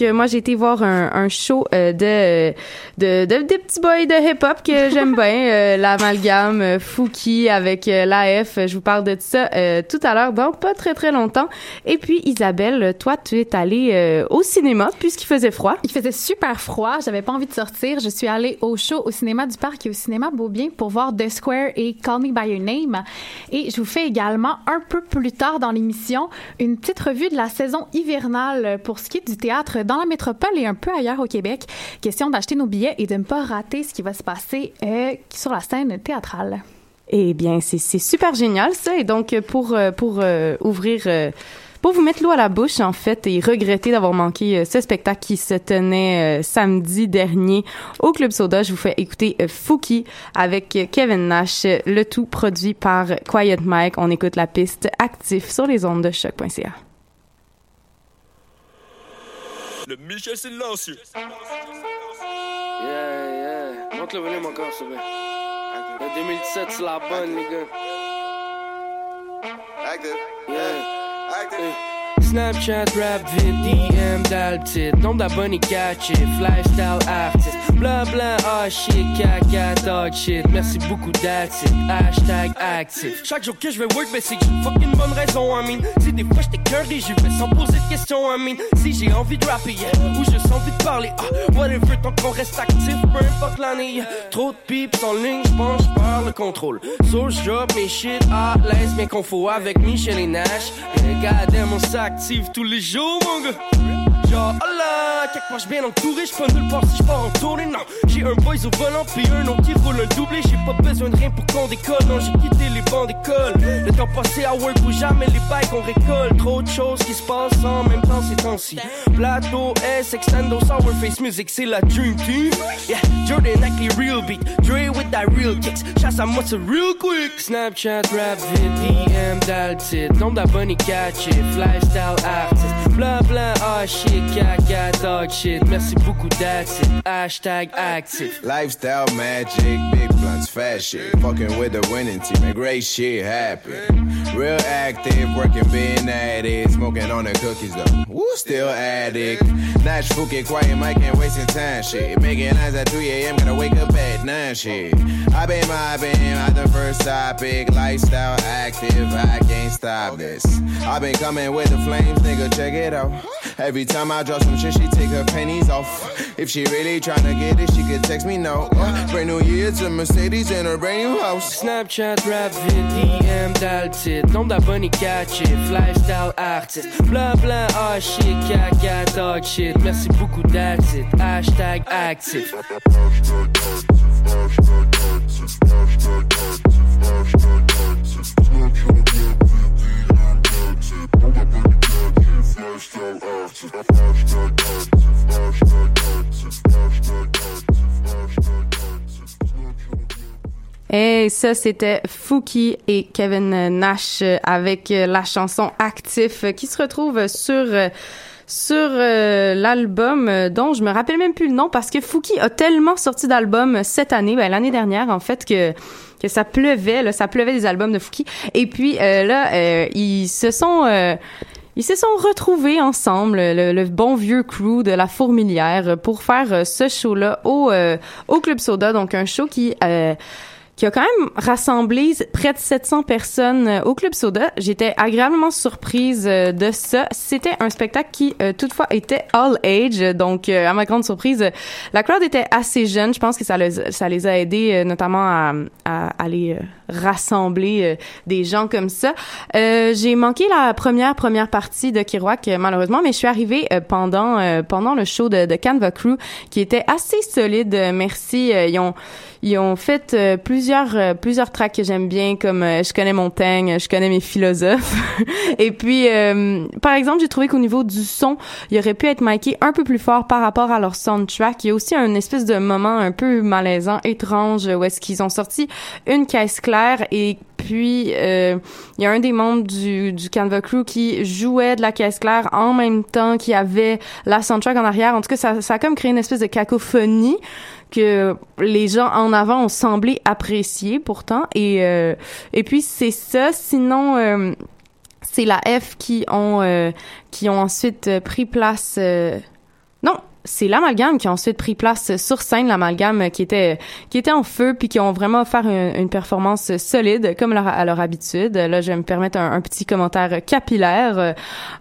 Donc, moi, j'ai été voir un, un show euh, de, de, de, des petits boys de hip-hop que j'aime bien. euh, L'amalgame euh, Fouki avec euh, l'AF. Je vous parle de ça euh, tout à l'heure, donc pas très, très longtemps. Et puis, Isabelle, toi, tu es allée au cinéma puisqu'il faisait froid. Il faisait super froid, j'avais pas envie de sortir. Je suis allée au show au cinéma du parc et au cinéma Beaubien pour voir The Square et Call Me By Your Name. Et je vous fais également un peu plus tard dans l'émission une petite revue de la saison hivernale pour ce qui est du théâtre dans la métropole et un peu ailleurs au Québec. Question d'acheter nos billets et de ne pas rater ce qui va se passer euh, sur la scène théâtrale. Eh bien, c'est super génial, ça. Et donc, euh, pour, euh, pour euh, ouvrir... euh, pour vous mettre l'eau à la bouche, en fait, et regretter d'avoir manqué ce spectacle qui se tenait euh, samedi dernier au Club Soda, je vous fais écouter Fouki avec Kevin Nash, le tout produit par Quiet Mike. On écoute la piste actif sur les ondes de choc.ca. Le Michel silencieux. Yeah, Monte le volume encore, te plaît. Le 2017, c'est la bonne, les gars. Yeah. Hey. Snapchat, rap, vid, DM, titre. Nombre d'abonnés catch it, lifestyle artist. Bla bla, ah shit, caca, dog shit. Merci beaucoup, that's it. Hashtag actif. Chaque jour que je vais work, ben c'est que j'ai une fucking bonne raison, I mean. Si des fois j'étais curdy, j'y vais sans poser de questions, I mean. Si j'ai envie de rapper, yeah, ou juste envie de parler, ah, whatever, tant qu'on reste actif, peu importe l'année. Trop de pips en ligne, j'pense, j'perds le contrôle. So j'drop mes shit à l'aise, qu'on faut avec Michel et Nash. Et goddamn, on s'active tous les jours, mon gars. Genre, oh là, quelque part j'bien entouré, j'pas nulle part si j'pars en tournée, non. J'ai un boys au volant, puis un autre qui roule un doublé. J'ai pas besoin de rien pour qu'on décolle, non, j'ai quitté les bancs d'école. Le temps passé à work pour jamais les bails qu'on récolte. Trop de choses qui se passent en même temps ces temps-ci. Plateau S, Extendo, Sour Face Music, c'est la Dream Team. Yeah, Jordan avec les real beat, Dre with that real kicks. Chasse à moi, c'est real quick. Snapchat, rap, vid, DM, titre. Nombre d'abonnés catch it, lifestyle artist. Bla bla, ah shit, caca, dog shit. Merci beaucoup, that's it. Hashtag active. Lifestyle magic, big blunts, fast shit. Fucking with the winning team, and great shit happen. Real active, working, being at it. Smoking on the cookies though. Woo, still addict. Nash Fuki, quiet, Mike ain't wasting time shit. Making eyes at 3 a.m., gotta wake up at 9 shit. I been my been at the first topic. Lifestyle active, I can't stop this. i been coming with the flames, nigga, check it out. Every time I drop some shit, she take her pennies off. If she really tryna get it, she could text me no. Uh, brand new year, a Mercedes in a brand new house. Snapchat, rap, DM, le titre. Nombre d'abonnés catch it, lifestyle artist. Blah, blah, ah shit, caca, dog shit. Merci beaucoup, that's it. Hashtag active. Et ça, c'était Fouki et Kevin Nash euh, avec euh, la chanson Actif euh, qui se retrouve sur euh, sur euh, l'album euh, dont je me rappelle même plus le nom parce que Fouki a tellement sorti d'albums cette année, ben, l'année dernière en fait que que ça pleuvait, là, ça pleuvait des albums de Fouki. Et puis euh, là, euh, ils se sont euh, ils se sont retrouvés ensemble, le, bon vieux crew de la Fourmilière, pour faire ce show-là au, au Club Soda, donc un show qui qui a quand même rassemblé près de 700 personnes euh, au Club Soda. J'étais agréablement surprise euh, de ça. C'était un spectacle qui, euh, toutefois, était all age. Donc, à ma grande surprise, la crowd était assez jeune. Je pense que ça les, les a aidés, notamment à, à aller rassembler des gens comme ça. J'ai manqué la première première partie de Kiroak, malheureusement, mais je suis arrivée pendant pendant le show de, de Canva Crew, qui était assez solide. Merci. ils ont ils ont fait euh, plusieurs euh, plusieurs tracks que j'aime bien comme euh, je connais Montaigne, je connais mes philosophes. Et puis par exemple, j'ai trouvé qu'au niveau du son, il aurait pu être miké un peu plus fort par rapport à leur soundtrack. Il y a aussi un espèce de moment un peu malaisant, étrange où est-ce qu'ils ont sorti une caisse claire et puis il y a un des membres du, du Canva Crew qui jouait de la caisse claire en même temps qu'il y avait la soundtrack en arrière. En tout cas, ça, ça a comme créé une espèce de cacophonie que les gens en avant ont semblé apprécier pourtant. Et, euh, et puis c'est ça. Sinon, euh, c'est la F qui ont, euh, qui ont ensuite pris place. non, c'est l'amalgame qui a ensuite pris place sur scène, l'amalgame qui était qui était en feu puis qui ont vraiment fait une, performance solide comme à leur habitude. Là, je vais me permettre un, petit commentaire capillaire.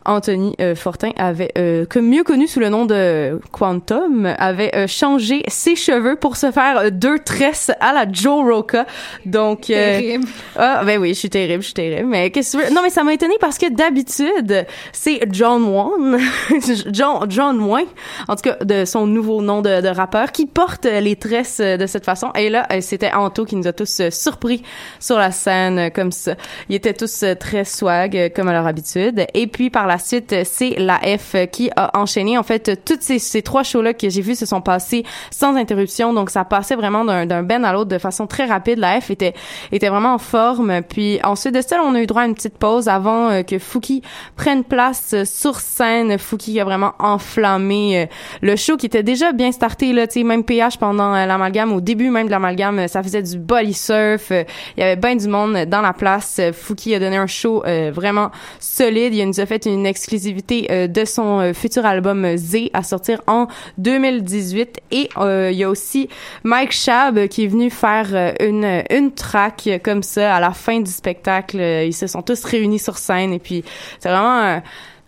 Anthony euh, Fortin avait euh, mieux connu sous le nom de Quantum avait euh, changé ses cheveux pour se faire deux tresses à la Joe Roca. Donc terrible. Ah ben oui, je suis terrible, je suis terrible. Mais qu'est-ce que Non mais ça m'a étonné parce que d'habitude, c'est John Wayne, John John Wayne. En tout cas de son nouveau nom de, de, rappeur qui porte les tresses de cette façon. Et là, euh, c'était Anto qui nous a tous euh, surpris sur la scène euh, comme ça. Ils étaient tous très swag comme à leur habitude. Et puis par la suite, c'est la F qui a enchaîné. En fait, toutes ces, ces trois shows-là que j'ai vus se sont passés sans interruption. Donc ça passait vraiment d'un ben à l'autre de façon très rapide. La F était était vraiment en forme. Puis ensuite de ça, on a eu droit à une petite pause avant que Fouki prenne place sur scène. Fouki a vraiment enflammé le show qui était déjà bien starté là, tu sais même PH pendant euh, l'amalgame au début même de l'amalgame, ça faisait du body surf, euh, il y avait bien du monde dans la place. Fouki a donné un show euh, vraiment solide, il nous a fait une exclusivité de son futur album Z à sortir en 2018 et il y a aussi Mike Shab qui est venu faire une une track comme ça à la fin du spectacle, ils se sont tous réunis sur scène et puis c'est vraiment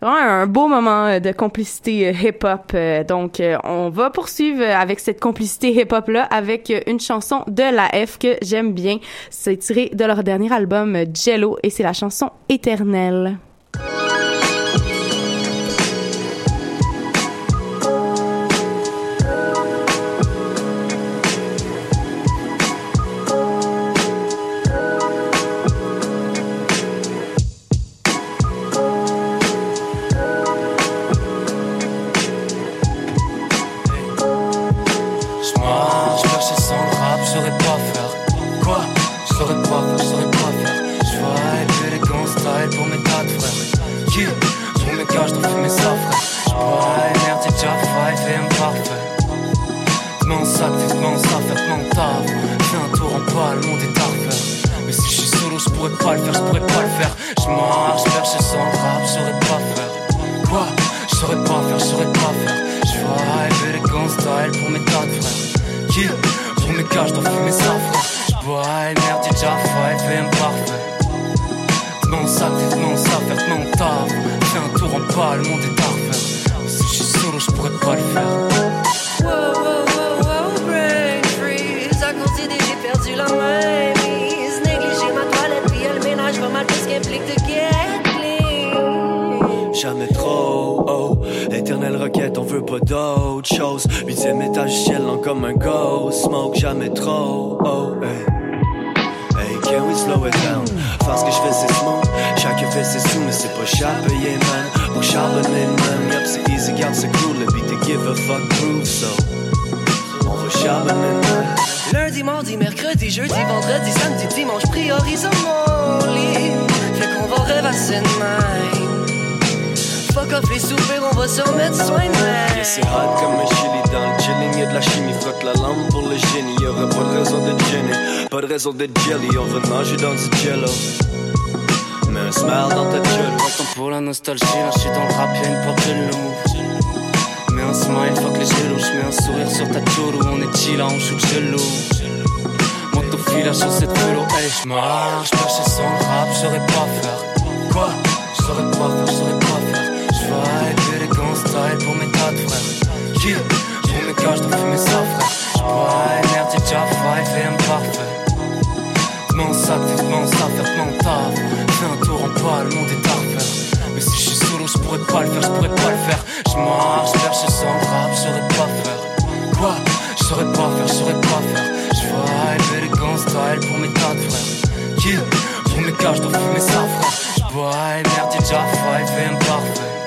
un beau moment euh, de complicité euh, hip-hop. Euh, donc, on va poursuivre avec cette complicité hip-hop-là avec une chanson de la F que j'aime bien. C'est tiré de leur dernier album Jello et c'est la chanson Éternelle. control. Oh, hey. Hey, can we slow it down? Faire ce que je fais, c'est smooth. Chacun fait ses sous, mais c'est pas cher payé, man. Pour charbonner, man. Yup, c'est easy, garde, c'est cool. Le beat te give a fuck groove, so. On va charbonner, man. Lundi, mardi, mercredi, jeudi, vendredi, samedi, dimanche, priorisons mon lit. Fait qu'on va rêvasser de même raison d'être jelly, on veut nager dans du jello. Mets un smile dans ta gueule ton Pour la nostalgie, là, je suis dans le rap, y'a une porte, je le move. Mets un smile, fuck les gelos, je mets un sourire sur ta où on est chill, on shoot gelou. Monte au fil, la chaussette vélo, hey, j'marche, perché sans le rap, j'aurais pas faire. Quoi? Pas j'saurais pas faire. Qui Pour mes gars, j'dois fumer ça, frère. J'bois déjà five et un parfait. Sac. Fais un le monde est. Mais si je suis solo, je pas le faire, je pas le faire. Je marche, sans je pas faire. Quoi? Je pas faire, je saurais pas faire. Je élégant style pour mes tas de frères. Qui Pour mes gars, je fumer ça, frère. Je bois, merde, j'ai déjà five et un parfait.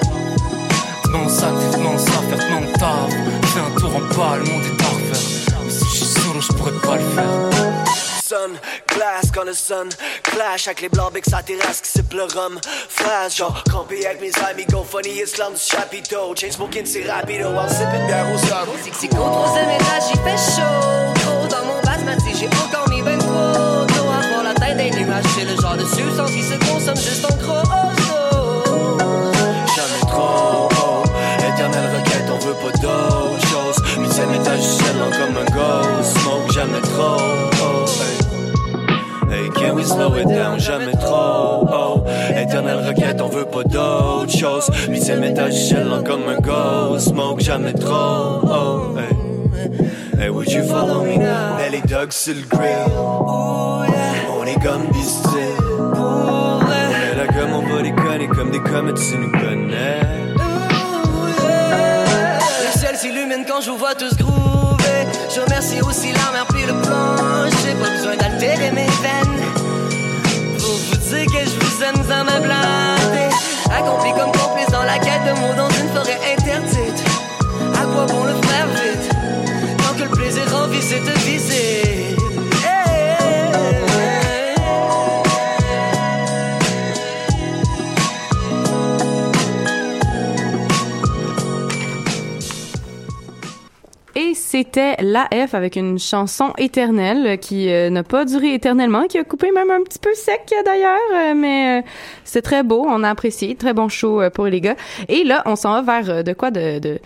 Mon sac, vivement ça, faire mon taf. Fais un tour en bas, le monde est refaire. Mais si je suis solo, je pourrais pas le faire. Sun, glass, quand le sun clash avec les blancs bec sa terrasse qui siffle le rhum Flash, genre campé avec mes amis go funny islam du chapiteau Chain smoking c'est rapido while sipping bière au sun C'est qu'au troisième étage il fait chaud Trop dans mon basmati j'ai encore mis 23 D'eau à fond la tête des nuages C'est le genre de substance qui se consomme juste en gros slow it down? Jamais trop haut. Éternelle requête, on veut pas d'autre chose. Huitième étage, seulement comme un ghost. Smoke jamais trop haut. Hey, hey would you follow me now? Nelly Doug sur le grill. On est comme bistré. On est là comme on va déconner, comme des comètes, tu nous connais. Le ciel s'illumine quand je vous vois tous groover. Je remercie aussi la mer puis le plancher. J'ai pas besoin d'altérer mes veines. Que je vous aime sans me blader. Accompli comme complice dans la quête de mots dans une forêt interdite. À quoi bon le faire vite? Tant que le plaisir en visite visite. Et c'était l'AF avec une chanson éternelle qui euh, n'a pas duré éternellement, qui a coupé même un petit peu sec d'ailleurs, euh, mais euh, c'est très beau, on a apprécié, très bon show pour les gars. Et là, on s'en va vers de quoi de, de,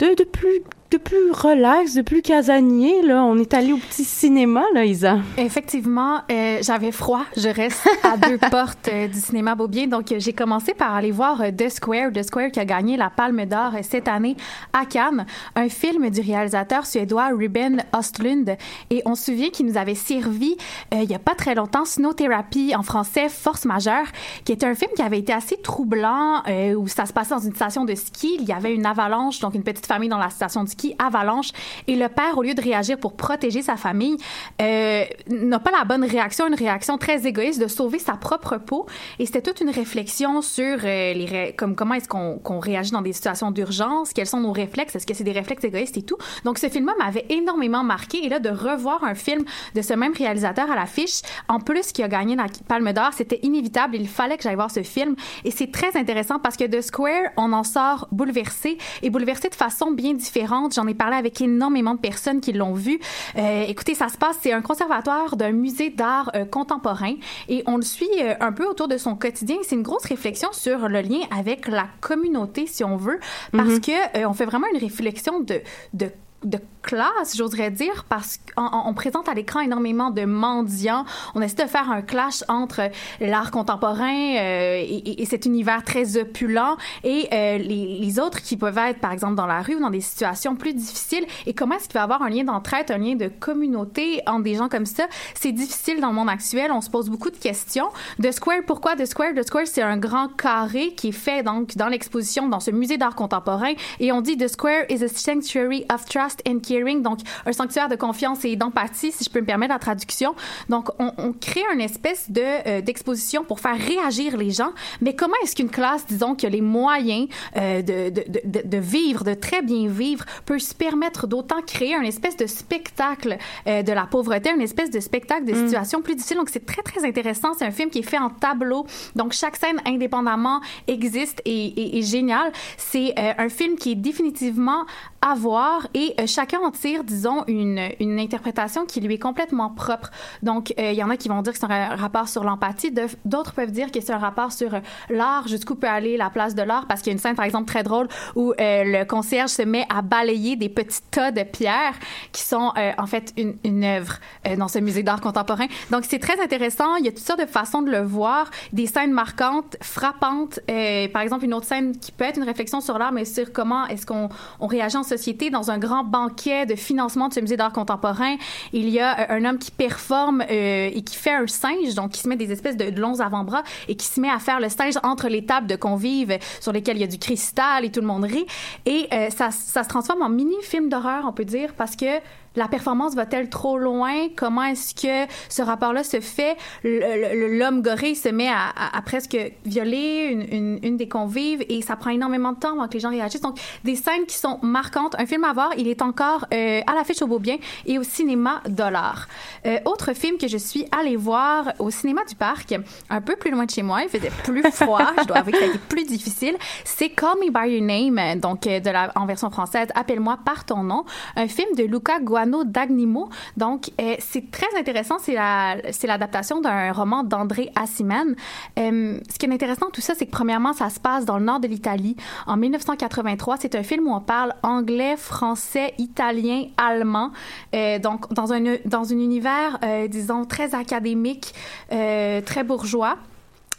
de, de plus de plus relax, de plus casanier. Là, on est allé au petit cinéma, là, Isa. Effectivement, euh, j'avais froid. Je reste à deux portes euh, du cinéma Beaubien. Donc, euh, j'ai commencé par aller voir The Square. The Square qui a gagné la Palme d'Or cette année à Cannes. Un film du réalisateur suédois Ruben Östlund. Et on se souvient qu'il nous avait servi euh, il y a pas très longtemps Snow Therapy en français, Force majeure, qui était un film qui avait été assez troublant euh, où ça se passait dans une station de ski. Il y avait une avalanche, donc une petite famille dans la station de ski avalanche et le père au lieu de réagir pour protéger sa famille euh, n'a pas la bonne réaction une réaction très égoïste de sauver sa propre peau et c'était toute une réflexion sur les comme comment est-ce qu'on réagit dans des situations d'urgence quels sont nos réflexes est-ce que c'est des réflexes égoïstes et tout donc ce film m'avait énormément marqué. Et là de revoir un film de ce même réalisateur à l'affiche en plus qui a gagné la Palme d'Or c'était inévitable. Il fallait que j'aille voir ce film. Et c'est très intéressant parce que de Square on en sort bouleversé et bouleversé de façon bien différente. J'en ai parlé avec énormément de personnes qui l'ont vu. Euh, écoutez, ça se passe, c'est un conservatoire d'un musée d'art euh, contemporain et on le suit euh, un peu autour de son quotidien. C'est une grosse réflexion sur le lien avec la communauté, si on veut, parce que euh, on fait vraiment une réflexion de, de de classe, j'oserais dire, parce qu'on on présente à l'écran énormément de mendiants. On essaie de faire un clash entre l'art contemporain euh, et, et- et cet univers très opulent et euh, les, les autres qui peuvent être, par exemple, dans la rue ou dans des situations plus difficiles. Et comment est-ce qu'il va y avoir un lien d'entraide, un lien de communauté entre des gens comme ça? C'est difficile dans le monde actuel. On se pose beaucoup de questions. The Square, pourquoi The Square? The Square, c'est un grand carré qui est fait donc dans l'exposition, dans ce musée d'art contemporain. Et on dit The Square is a sanctuary of trust and caring, donc un sanctuaire de confiance et d'empathie, si je peux me permettre la traduction. Donc, on, on crée une espèce de euh, d'exposition pour faire réagir les gens. Mais comment est-ce qu'une classe, disons, qui a les moyens euh, de, de, de, de vivre, de très bien vivre, peut se permettre d'autant créer un espèce de spectacle euh, de la pauvreté, une espèce de spectacle de situation plus difficile. Donc, c'est très, très intéressant. C'est un film qui est fait en tableau. Donc, chaque scène indépendamment existe et et- est génial. C'est euh, un film qui est définitivement à voir et euh, chacun en tire, disons, une, une interprétation qui lui est complètement propre. Donc, euh, il y en a qui vont dire que c'est un rapport sur l'empathie, d'autres peuvent dire que c'est un rapport sur euh, l'art, jusqu'où peut aller la place de l'art, parce qu'il y a une scène, par exemple, très drôle où euh, le concierge se met à balayer des petits tas de pierres qui sont euh, en fait une, une œuvre euh, dans ce musée d'art contemporain. Donc, c'est très intéressant. Il y a toutes sortes de façons de le voir, des scènes marquantes, frappantes. Euh, par exemple, une autre scène qui peut être une réflexion sur l'art, mais sur comment est-ce qu'on on réagit en société dans un grand banquet de financement de ce musée d'art contemporain. Il y a euh, un homme qui performe euh, et qui fait un singe, donc qui se met des espèces de longs avant-bras et qui se met à faire le singe entre les tables de convives sur lesquelles il y a du cristal et tout le monde rit. Et euh, ça, ça se transforme en mini-film d'horreur, on peut dire, parce que la performance va-t-elle trop loin? Comment est-ce que ce rapport-là se fait? L'homme gorille se met à, à- à presque violer une, une- une des convives et ça prend énormément de temps avant que les gens réagissent. Donc, des scènes qui sont marquantes. Un film à voir, il est encore euh, à l'affiche au Beaubien et au cinéma Dollar. Euh, autre film que je suis allée voir au cinéma du parc, un peu plus loin de chez moi, il faisait plus froid, je dois avouer que ça a été plus difficile, c'est Call Me By Your Name, donc euh, de la, en version française, Appelle-moi par ton nom, un film de Luca Dagnimo. Donc, euh, c'est très intéressant, c'est la, c'est l'adaptation d'un roman d'André Assiman. Euh, ce qui est intéressant, tout ça, c'est que premièrement, ça se passe dans le nord de l'Italie en 1983. C'est un film où on parle anglais, français, italien, allemand. Euh, donc, dans un, dans un univers, euh, disons, très académique, très bourgeois.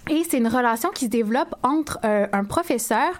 Et c'est une relation qui se développe entre euh, un professeur,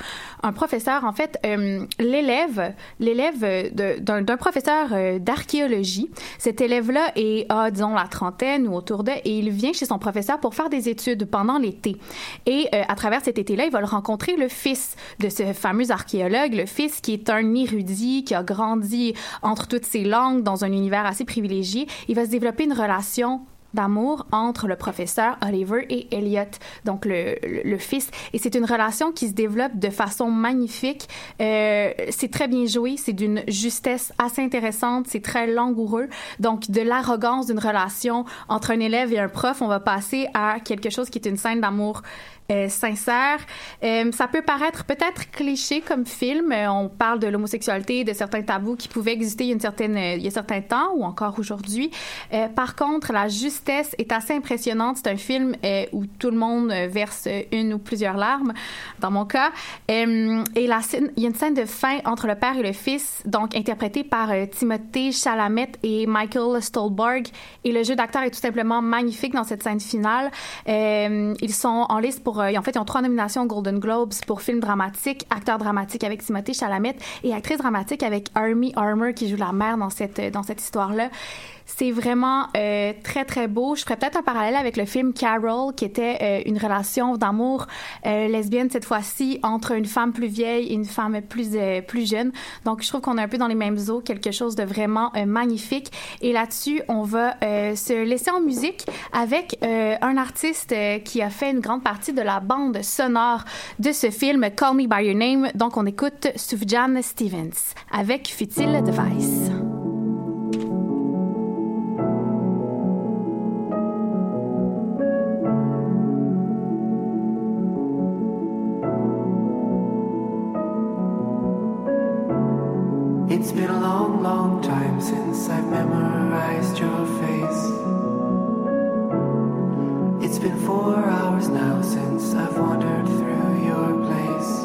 un professeur en fait, euh, l'élève, l'élève euh, d'un professeur euh, d'archéologie. Cet élève-là est, a, disons, la trentaine ou autour de, et il vient chez son professeur pour faire des études pendant l'été. Et euh, à travers cet été-là, il va le rencontrer le fils de ce fameux archéologue, le fils qui est un érudit, qui a grandi entre toutes ces langues dans un univers assez privilégié. Il va se développer une relation d'amour entre le professeur Oliver et Elliot, donc le, le, le fils. Et c'est une relation qui se développe de façon magnifique. Euh, c'est très bien joué, c'est d'une justesse assez intéressante, c'est très langoureux. Donc, de l'arrogance d'une relation entre un élève et un prof, on va passer à quelque chose qui est une scène d'amour euh, sincère. Euh, ça peut paraître peut-être cliché comme film. Euh, on parle de l'homosexualité, de certains tabous qui pouvaient exister il y a, une certaine, euh, il y a certain temps ou encore aujourd'hui. Par contre, la justesse est assez impressionnante. C'est un film où tout le monde verse une ou plusieurs larmes, dans mon cas. Et il y a une scène de fin entre le père et le fils, donc interprétée par Timothée Chalamet et Michael Stolberg. Et le jeu d'acteur est tout simplement magnifique dans cette scène finale. Ils sont en liste pour, euh, en fait, ils ont trois nominations aux Golden Globes pour film dramatique, acteur dramatique avec Timothée Chalamet et actrice dramatique avec Armie Armour qui joue la mère dans cette dans cette histoire-là. C'est vraiment euh, très très beau. Je ferais peut-être un parallèle avec le film Carol, qui était euh, une relation d'amour euh, lesbienne cette fois-ci entre une femme plus vieille et une femme plus euh, plus jeune. Donc je trouve qu'on est un peu dans les mêmes eaux, quelque chose de vraiment euh, magnifique. Et là-dessus, on va euh, se laisser en musique avec un artiste qui a fait une grande partie de la bande sonore de ce film Call Me by Your Name. Donc on écoute Sufjan Stevens avec Futile Device. It's been a long, long time since I've memorized your face. It's been four hours now since I've wandered through your place.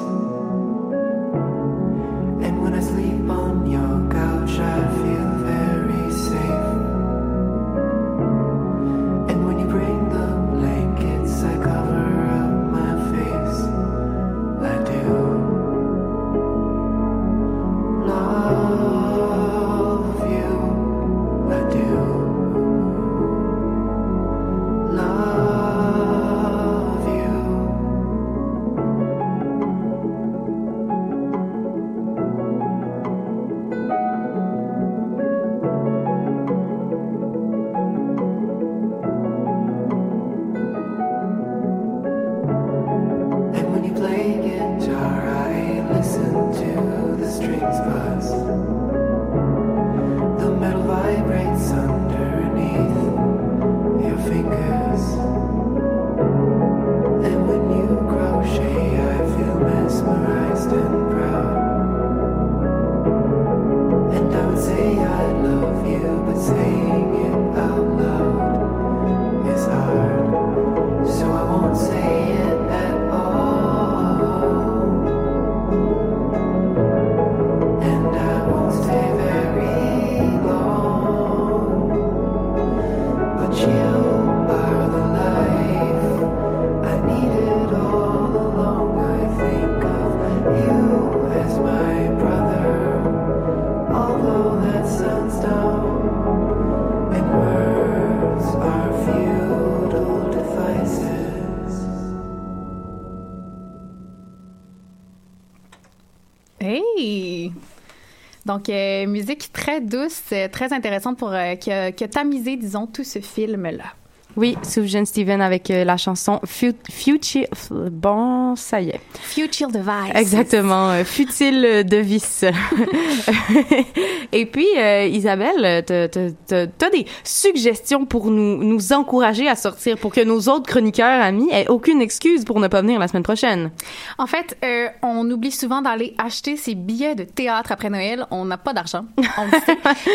Donc, euh, musique très douce, euh, très intéressante pour euh, que, que tamiser, disons, tout ce film-là. Oui, Sufjan Steven avec euh, la chanson Fu- Future. Bon, ça y est. Future Device. Exactement. euh, Futile de vice. Et puis, euh, Isabelle, t'as- des suggestions pour nous, nous encourager à sortir, pour que nos autres chroniqueurs amis aient aucune excuse pour ne pas venir la semaine prochaine? En fait, euh, on oublie souvent d'aller acheter ses billets de théâtre après Noël. On n'a pas d'argent.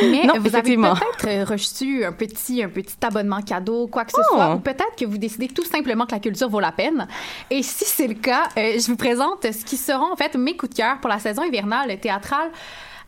Mais Non, vous avez peut-être reçu un petit, un petit abonnement cadeau, quoi que ce Oh. soit, ou peut-être que vous décidez tout simplement que la culture vaut la peine. Et si c'est le cas, euh, je vous présente ce qui seront en fait mes coups de cœur pour la saison hivernale théâtrale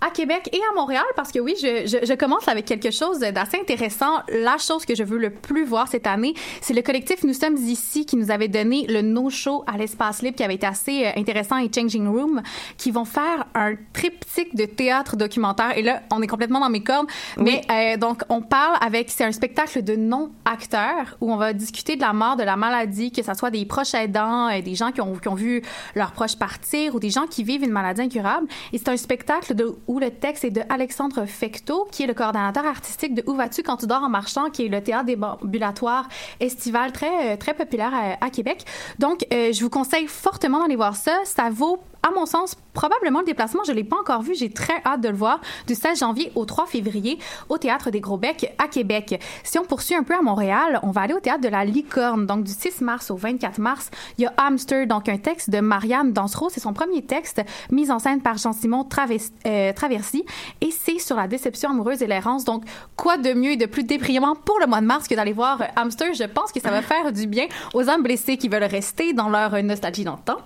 à Québec et à Montréal parce que oui, je, je, je commence avec quelque chose d'assez intéressant. La chose que je veux le plus voir cette année, c'est le collectif Nous sommes ici qui nous avait donné le No Show à l'espace libre qui avait été assez euh, intéressant et Changing Room qui vont faire un triptyque de théâtre documentaire et là, on est complètement dans mes cordes. Mais euh, donc, on parle avec, c'est un spectacle de non-acteurs où on va discuter de la mort, de la maladie, que ce soit des proches aidants, euh, des gens qui ont, qui ont vu leurs proches partir ou des gens qui vivent une maladie incurable. Et c'est un spectacle de, où le texte est de Alexandre Fecteau, qui est le coordonnateur artistique de Où vas-tu quand tu dors en marchant, qui est le théâtre déambulatoire estival très, euh, très populaire à, Québec. Donc, euh, je vous conseille fortement d'aller voir ça. Ça vaut à mon sens, probablement le déplacement, je l'ai pas encore vu, j'ai très hâte de le voir, du 16 janvier au 3 février au Théâtre des Gros Becs à Québec. Si on poursuit un peu à Montréal, on va aller au Théâtre de la Licorne, donc du 6 mars au 24 mars. Il y a Hamster, donc un texte de Marianne Dansereau, c'est son premier texte, mis en scène par Jean-Simon Traves- euh, Traversy, et c'est sur la déception amoureuse et l'errance. Donc, quoi de mieux et de plus déprimant pour le mois de mars que d'aller voir Hamster? Je pense que ça va faire du bien aux âmes blessées qui veulent rester dans leur nostalgie temps.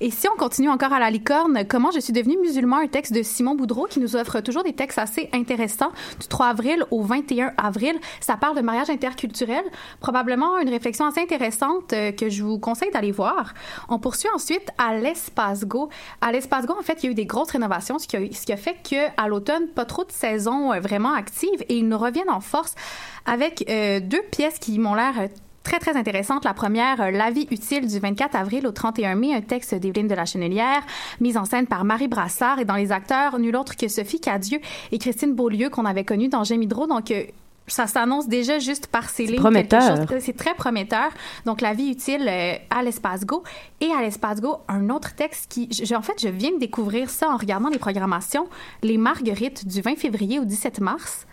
Et si on continue encore à la licorne, comment je suis devenue musulman, un texte de Simon Boudreau qui nous offre toujours des textes assez intéressants du 3 avril au 21 avril. Ça parle de mariage interculturel, probablement une réflexion assez intéressante euh, que je vous conseille d'aller voir. On poursuit ensuite à l'Espace Go. À l'Espace Go, en fait, il y a eu des grosses rénovations, ce qui a, fait qu'à l'automne, pas trop de saisons euh, vraiment actives et ils nous reviennent en force avec euh, deux pièces qui m'ont l'air très, très intéressante. La première, euh, La vie utile du 24 avril au 31 mai, un texte d'Evelyne de la Chenelière, mise en scène par Marie Brassard et dans les acteurs, nul autre que Sophie Cadieux et Christine Beaulieu qu'on avait connues dans Hydro. Donc, euh, ça s'annonce déjà juste par ces lignes. prometteur. C'est très prometteur. Donc, La vie utile euh, à l'Espace Go. Et à l'Espace Go, un autre texte qui... je- en fait, je viens de découvrir ça en regardant les programmations. Les Marguerites du 20 février au 17 mars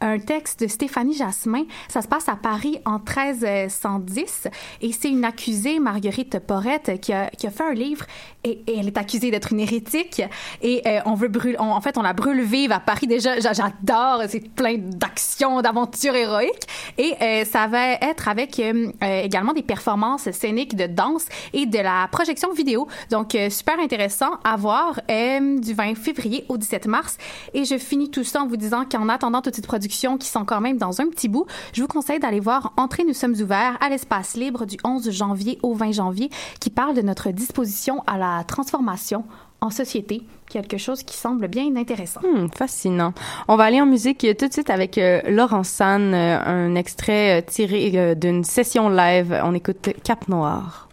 un texte de Stéphanie Jasmin. Ça se passe à Paris en 1310 et c'est une accusée, Marguerite Porrette, qui a, qui a fait un livre et, elle est accusée d'être une hérétique et euh, on veut brûler, on- en fait, on la brûle vive à Paris. Déjà, j'a- j'adore, c'est plein d'actions, d'aventures héroïques et euh, ça va être avec euh, euh, également des performances scéniques de danse et de la projection vidéo. Donc, euh, super intéressant à voir euh, du 20 février au 17 mars. Et je finis tout ça en vous disant qu'en attendant toutes ces productions qui sont quand même dans un petit bout, je vous conseille d'aller voir Entrée, nous sommes ouverts à l'espace libre du 11 janvier au 20 janvier qui parle de notre disposition à la transformation en société, quelque chose qui semble bien intéressant. Hmm, fascinant. On va aller en musique tout de suite avec euh, Laurent San, euh, un extrait euh, tiré euh, d'une session live. On écoute Cap Noir.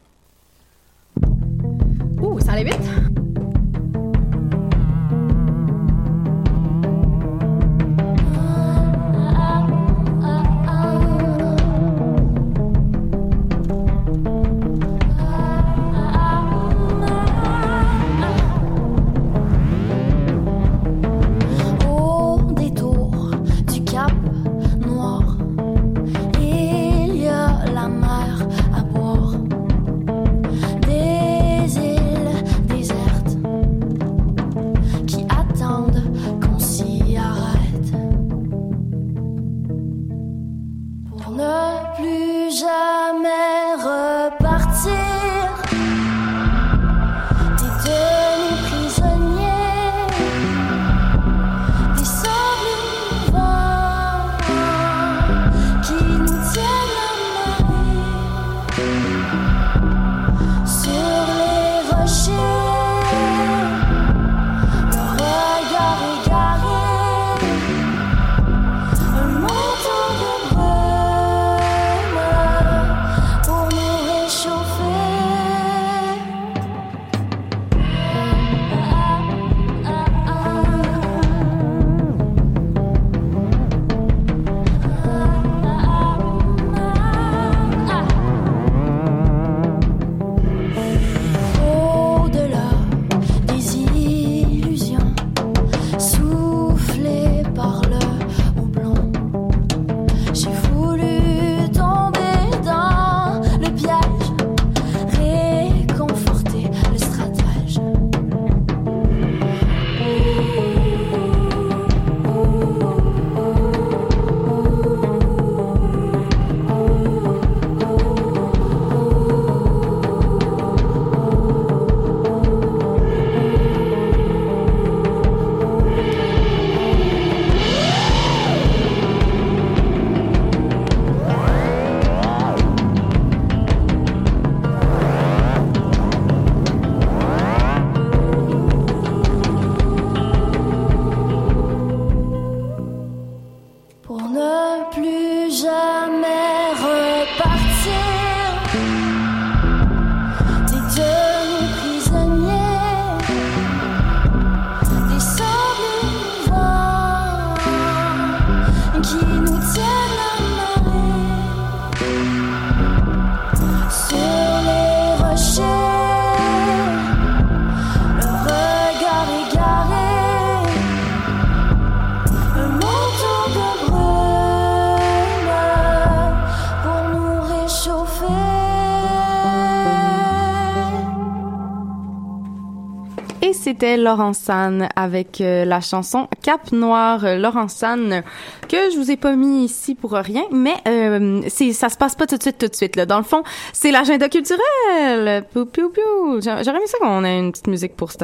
Ouh, ça allait vite! Et c'était Laurent San avec euh, la chanson Cap Noir. Euh, Laurent San que je vous ai pas mis ici pour rien, mais euh, c'est ça se passe pas tout de suite tout de suite là. Dans le fond, c'est l'agenda culturel. Piou. J'a- J'aurais aimé ça qu'on ait une petite musique pour cette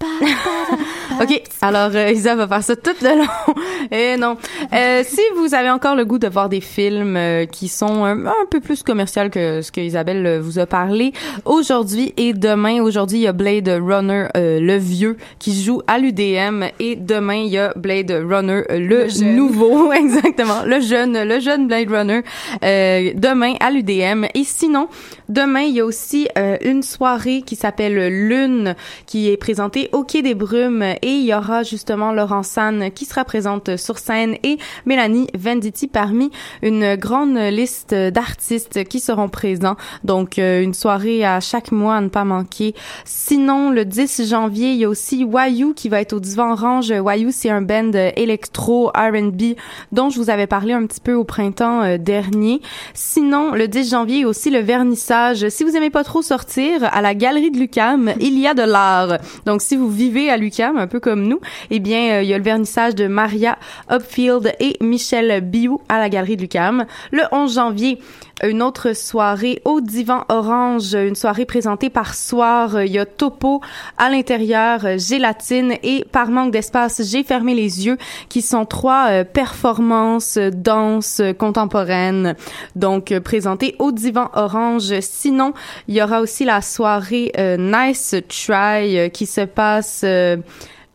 OK, alors euh, Isa va faire ça tout le long. Et non. Euh, si vous avez encore le goût de voir des films qui sont un, un peu plus commerciaux que ce que Isabelle vous a parlé aujourd'hui et demain, aujourd'hui il y a Blade Runner euh, le vieux qui joue à l'UDM et demain il y a Blade Runner le, nouveau exactement, le jeune le jeune Blade Runner euh, demain à l'UDM et sinon demain il y a aussi euh, une soirée qui s'appelle Lune qui est présentée au Quai des Brumes et il y aura justement Laurent San qui sera présente sur scène et Mélanie Venditti parmi une grande liste d'artistes qui seront présents. Donc euh, une soirée à chaque mois à ne pas manquer. Sinon le 10 janvier, il y a aussi Wayu qui va être au Divan Orange. Wayu c'est un band électro R&B dont je vous avais parlé un petit peu au printemps euh, dernier. Sinon le 10 janvier, il y a aussi le vernissage. Si vous aimez pas trop sortir à la galerie de Lucam, il y a de l'art. Donc si vous vivez à Lucam un peu comme nous, eh bien euh, il y a le vernissage de Maria Upfield et Michel Biou à la galerie de Lucam. Le 11 janvier, une autre soirée au Divan Orange, une soirée présentée par Soir. Il y a Topo à l'intérieur, Gélatine et par manque d'espace, j'ai fermé les yeux, qui sont trois euh, performances danse contemporaines, donc euh, présentées au Divan Orange. Sinon, il y aura aussi la soirée euh, Nice Try qui se passe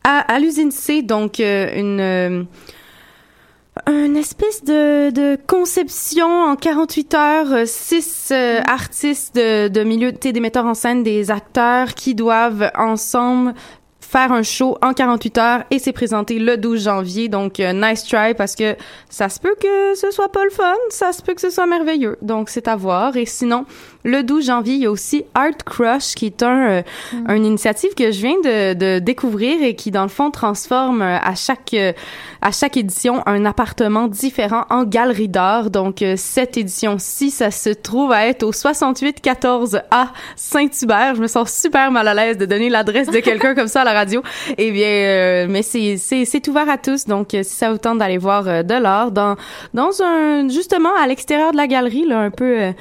à, l'usine C, donc une une espèce de, conception en 48 heures, euh, six euh, artistes de, de milieu, des metteurs en scène, des acteurs qui doivent ensemble faire un show en 48 heures et c'est présenté le 12 janvier. Donc, euh, nice try parce que ça se peut que ce soit pas le fun, ça se peut que ce soit merveilleux. Donc, c'est à voir. Et sinon, le 12 janvier, il y a aussi Art Crush qui est un, euh, une initiative que je viens de, de découvrir et qui, dans le fond, transforme euh, à chaque, euh, à chaque édition un appartement différent en galerie d'art. Donc, euh, cette édition-ci, ça se trouve à être au 6814 A Saint-Hubert. Je me sens super mal à l'aise de donner l'adresse de quelqu'un comme ça à la radio. Eh bien, euh, mais c'est, c'est, c'est ouvert à tous. Donc, si ça vous tente d'aller voir de l'art dans, dans un, justement, à l'extérieur de la galerie, là, un peu,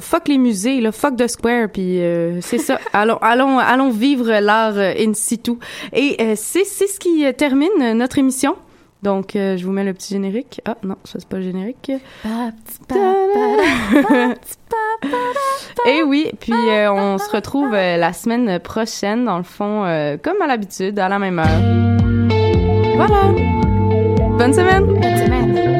fuck les musées, là, fuck the square, puis euh, c'est ça. allons, allons, allons vivre l'art euh, in situ. Et euh, c'est, c'est ce qui termine notre émission. Donc, euh, je vous mets le petit générique. Ah, non, ça, c'est pas le générique. Et oui, puis on se retrouve la semaine prochaine, dans le fond, comme à l'habitude, à la même heure. Voilà. Bonne semaine. Bonne semaine.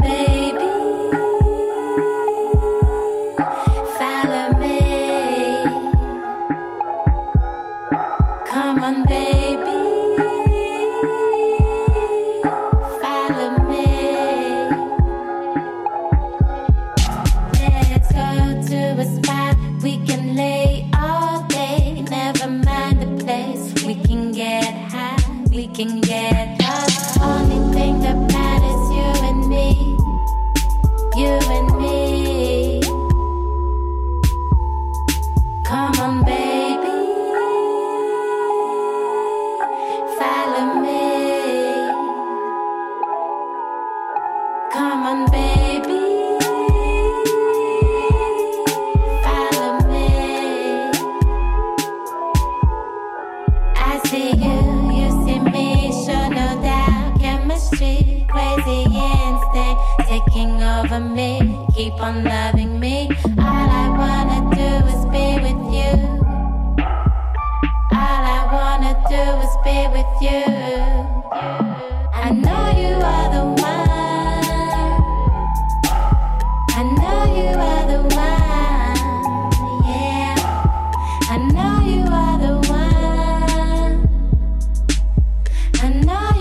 Baby. I